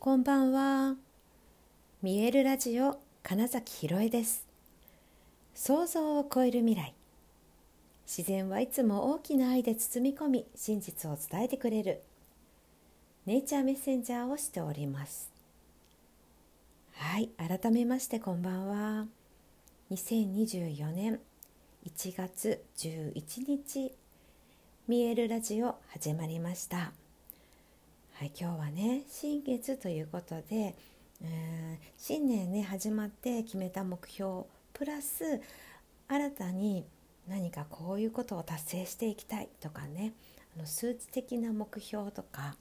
こんばんは。見えるラジオ金崎ひろえです。想像を超える未来。自然はいつも大きな愛で包み込み、真実を伝えてくれる。ネイチャーメッセンジャーをしております。はい、改めましてこんばんは。2024年1月11日、見えるラジオ始まりました。はい、今日はね新月ということで、えー、新年ね始まって決めた目標プラス新たに何かこういうことを達成していきたいとかねあの数値的な目標とか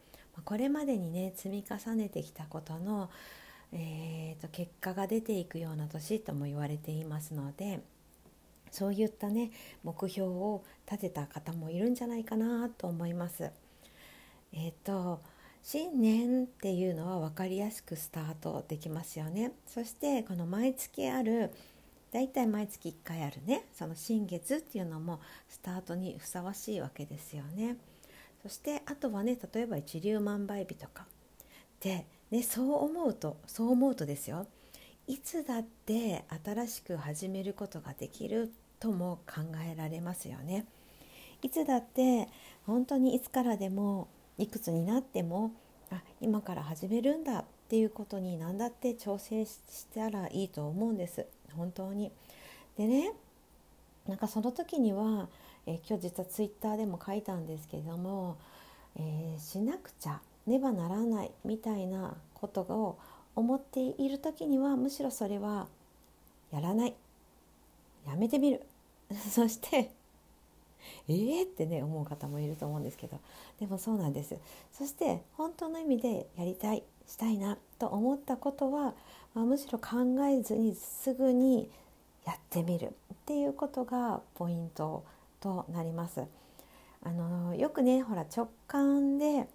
これまでにね積み重ねてきたことの、えーと、結果が出ていくような年とも言われていますのでそういったね目標を立てた方もいるんじゃないかなと思います。えーと新年っていうのは分かりやすくスタートできますよね。そしてこの毎月あるだいたい毎月1回あるねその新月っていうのもスタートにふさわしいわけですよね。そしてあとはね例えば一粒万倍日とか。で、ね、そう思うとそう思うとですよ。いつだって新しく始めることができるとも考えられますよね。いつだって本当にいつからでもいくつになってもあ今から始めるんだっていうことに何だって挑戦したらいいと思うんです。本当に。でねなんかその時には、え今日実はツイッターでも書いたんですけれども、えー、しなくちゃねばならないみたいなことを思っている時にはむしろそれはやらない。やめてみる。そしてえー？ってね思う方もいると思うんですけどでもそうなんですそして本当の意味でやりたいしたいなと思ったことは、まあ、むしろ考えずにすぐにやってみるっていうことがポイントとなります。あのよくねほら直感で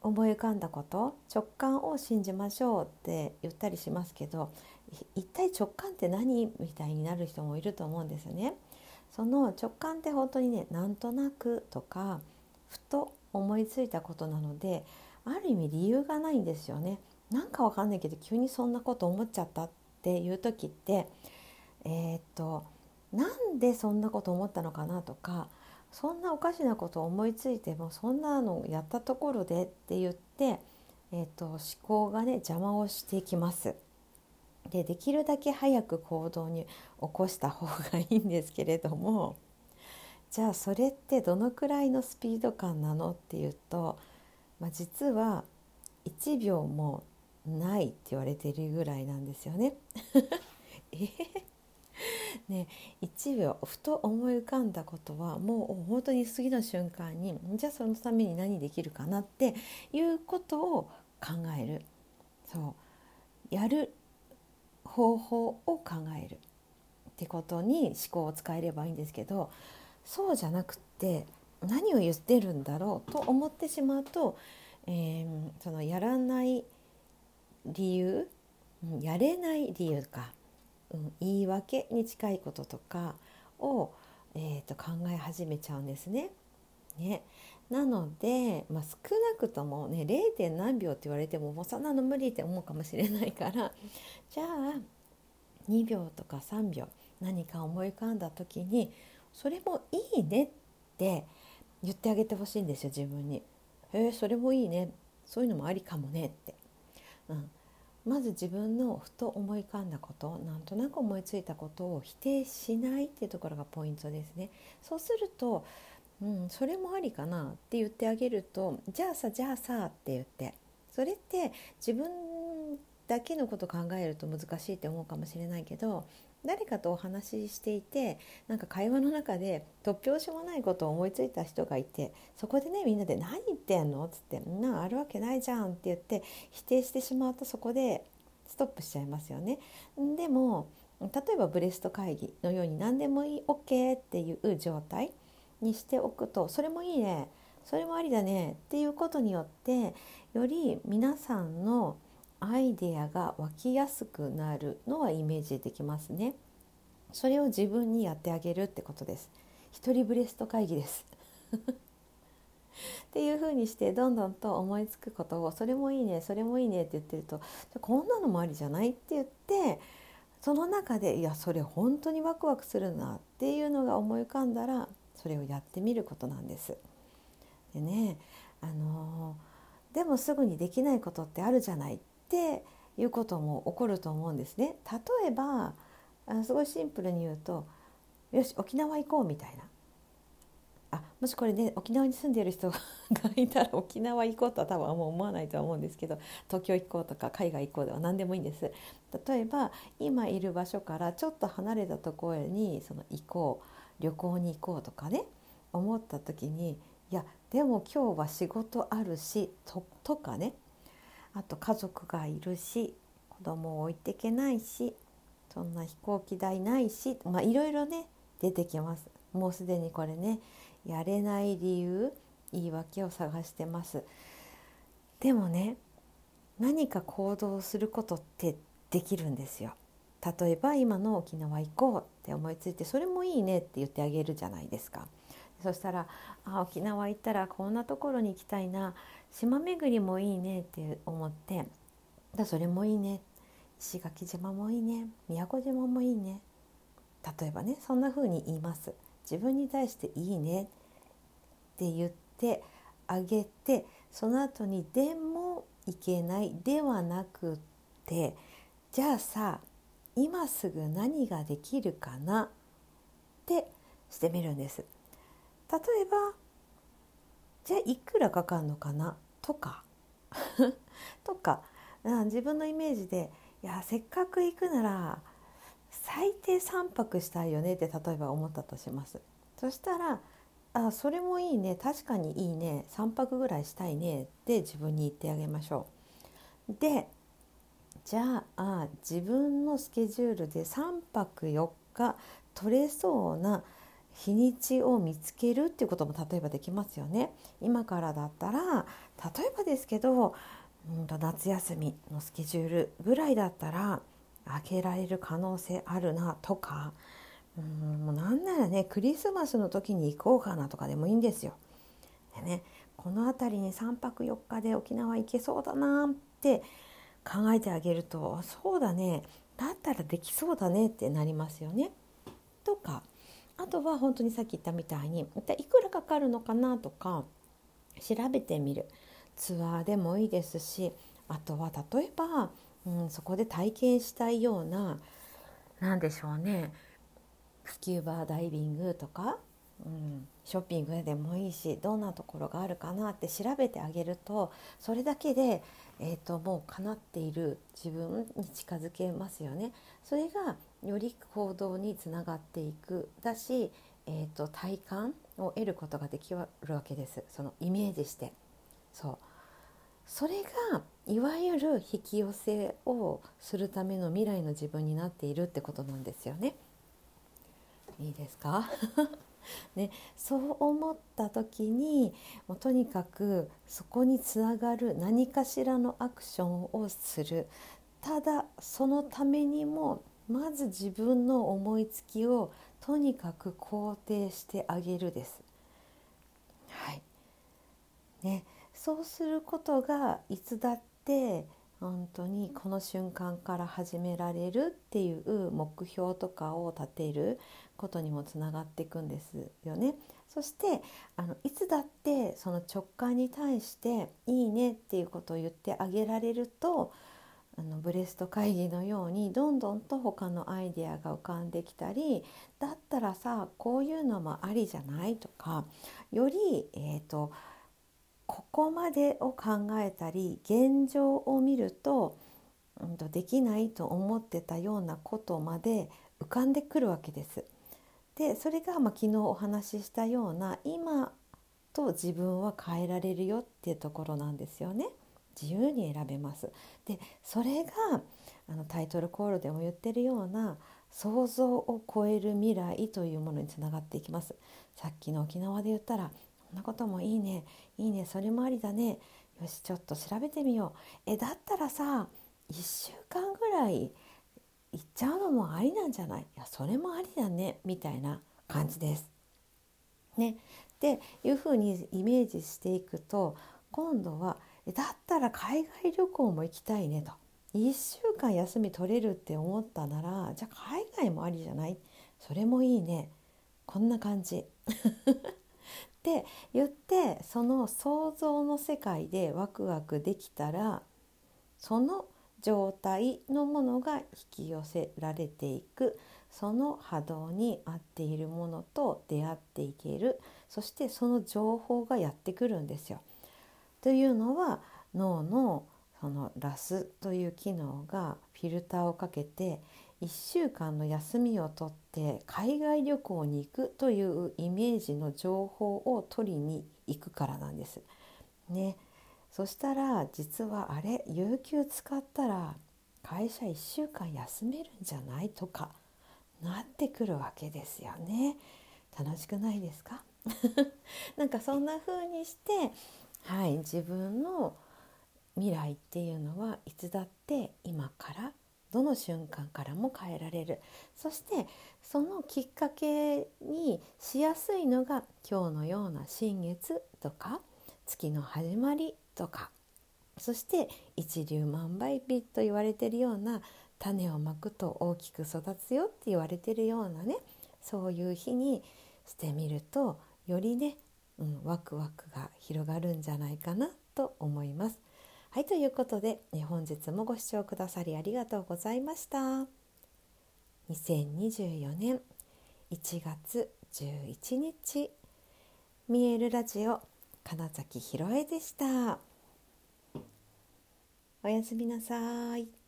思い浮かんだこと直感を信じましょうって言ったりしますけど一体直感って何みたいになる人もいると思うんですね。その直感って本当にねなんとなくとかふと思いついたことなのである意味理由がないんですよね。なんかわかんないけど急にそんなこと思っちゃったっていう時ってえー、っとなんでそんなこと思ったのかなとかそんなおかしなことを思いついてもそんなのやったところでって言って、えー、っと思考がね邪魔をしていきます。でできるだけ早く行動に起こした方がいいんですけれども じゃあそれってどのくらいのスピード感なのっていうと、まあ、実は1秒もないって言われてるぐらいなんですよね。え？ー、ね1秒ふと思い浮かんだことはもう本当に次の瞬間にじゃあそのために何できるかなっていうことを考える。そう。やる方法を考えるってことに思考を使えればいいんですけどそうじゃなくって何を言ってるんだろうと思ってしまうと、えー、そのやらない理由、やれない理由か、うん、言い訳に近いこととかを、えー、と考え始めちゃうんですね。ねなので、まあ、少なくともね 0. 何秒って言われてももうそんなの無理って思うかもしれないからじゃあ2秒とか3秒何か思い浮かんだ時にそれもいいねって言ってあげてほしいんですよ自分に。へえそれもいいねそういうのもありかもねって。うん、まず自分のふと思い浮かんだことなんとなく思いついたことを否定しないっていうところがポイントですね。そうするとうん、それもありかなって言ってあげるとじゃあさじゃあさって言ってそれって自分だけのこと考えると難しいって思うかもしれないけど誰かとお話ししていてなんか会話の中で突拍子もないことを思いついた人がいてそこでねみんなで「何言ってんの?」っつって「なあるわけないじゃん」って言って否定してしまうとそこでストップしちゃいますよね。でも例えばブレスト会議のように何でもいい OK っていう状態にしておくとそれもいいねそれもありだねっていうことによってより皆さんのアイデアが湧きやすくなるのはイメージできますね。それを自分にやってあげるってことです。一人ブレスト会議です。っていうふうにしてどんどんと思いつくことを「それもいいねそれもいいね」って言ってると「こんなのもありじゃない?」って言ってその中で「いやそれ本当にワクワクするな」っていうのが思い浮かんだらそれをやってみることなんです。でねあのでもすぐにできないことってあるじゃないっていうことも起こると思うんですね。例えばあすごいシンプルに言うと「よし沖縄行こう」みたいなあもしこれね沖縄に住んでいる人がいたら沖縄行こうとは多分もう思わないとは思うんですけど東京行こうとか海外行こうでは何でもいいんです例えば今いる場所からちょっと離れたところにその行こう旅行に行こうとかね思った時にいやでも今日は仕事あるしととかね。あと家族がいるし子供を置いていけないしそんな飛行機代ないしまあいろいろね出てきます。もうすでにこれねやれない理由言い訳を探してます。でもね何か行動することってできるんですよ。例えば今の沖縄行こうって思いついてそれもいいねって言ってあげるじゃないですか。そしたらあ沖縄行ったらこんなところに行きたいな。島巡りもいいねって思って。だそれもいいね。石垣島もいいね。宮古島もいいね。例えばねそんな風に言います。自分に対して「いいね」って言ってあげてその後に「でもいけない」ではなくってじゃあさ今すぐ何ができるかな？ってしてみるんです。例えばじゃあいくらかかるのかな？とか。とか。自分のイメージでいやせっかく行くなら最低3泊したいよね？って例えば思ったとします。そしたらあそれもいいね。確かにいいね。3泊ぐらいしたいね。って自分に言ってあげましょう。でじゃあ自分のスケジュールで3泊4日取れそうな日にちを見つけるっていうことも例えばできますよね。今からだったら例えばですけど、うん、夏休みのスケジュールぐらいだったら開けられる可能性あるなとかうんもうなんならねクリスマスの時に行こうかなとかでもいいんですよ。でねこの辺りに3泊4日で沖縄行けそうだなって考えてあげるとそうだねだったらできそうだねってなりますよね。とかあとは本当にさっき言ったみたいに一体いくらかかるのかなとか調べてみるツアーでもいいですしあとは例えばうん、そこで体験したいような何でしょうねスキューバーダイビングとか、うん、ショッピングでもいいしどんなところがあるかなって調べてあげるとそれだけで、えーと、もう叶っている自分に近づけますよね。それがより行動につながっていくだし、えーと体感を得ることができるわけです。そのイメージして。そう。それがいわゆる引き寄せをするための未来の自分になっているってことなんですよね。いいですか？ね、そう思った時にもうとにかくそこにつながる何かしらのアクションをするただそのためにもまず自分の思いつきをとにかく肯定してあげるです。はいね、そうすることがいつだって本当にこの瞬間から始められるっていう目標とかを立てることにもつながっていくんですよね。そしてあのいつだってその直感に対して「いいね」っていうことを言ってあげられるとあのブレスト会議のようにどんどんと他のアイデアが浮かんできたりだったらさこういうのもありじゃないとかより、えーとここまでを考えたり現状を見ると、うん、とできないと思ってたようなことまで浮かんでくるわけです。でそれがまあ昨日お話ししたような今と自分は変えられるよっていうところなんですよね。自由に選べます。でそれがあのタイトルコールでも言ってるような想像を超える未来というものにつながっていきます。さっきの沖縄で言ったらんなこともいいね。いいね。それもありだね。よしちょっと調べてみよう。えだったらさ1週間ぐらい行っちゃうのもありなんじゃない？いやそれもありだね。みたいな感じです。ね、でいうふうにイメージしていくと今度はだったら海外旅行も行きたいねと。1週間休み取れるって思ったならじゃあ海外もありじゃない？それもいいね。こんな感じ。って言ってその想像の世界でワクワクできたらその状態のものが引き寄せられていくその波動に合っているものと出会っていけるそしてその情報がやってくるんですよ。というのは脳のそのラスという機能がフィルターをかけて1週間の休みを取って海外旅行に行くというイメージの情報を取りに行くからなんです。ね、そしたら実はあれ有給使ったら会社1週間休めるんじゃないとかなってくるわけですよね。楽しくないですか？なんかそんな風にして、はい、自分の未来っていうのはいつだって今からどの瞬間からも変えられるそしてそのきっかけにしやすいのが今日のような新月とか月の始まりとかそして一粒万倍日と言われてるような種をまくと大きく育つよって言われてるようなねそういう日にしてみるとよりね、うん、ワクワクが広がるんじゃないかなと思います。はいということで、え、本日もご視聴くださりありがとうございました。2024年1月11日見えるラジオ金崎ひろえでした。おやすみなさい。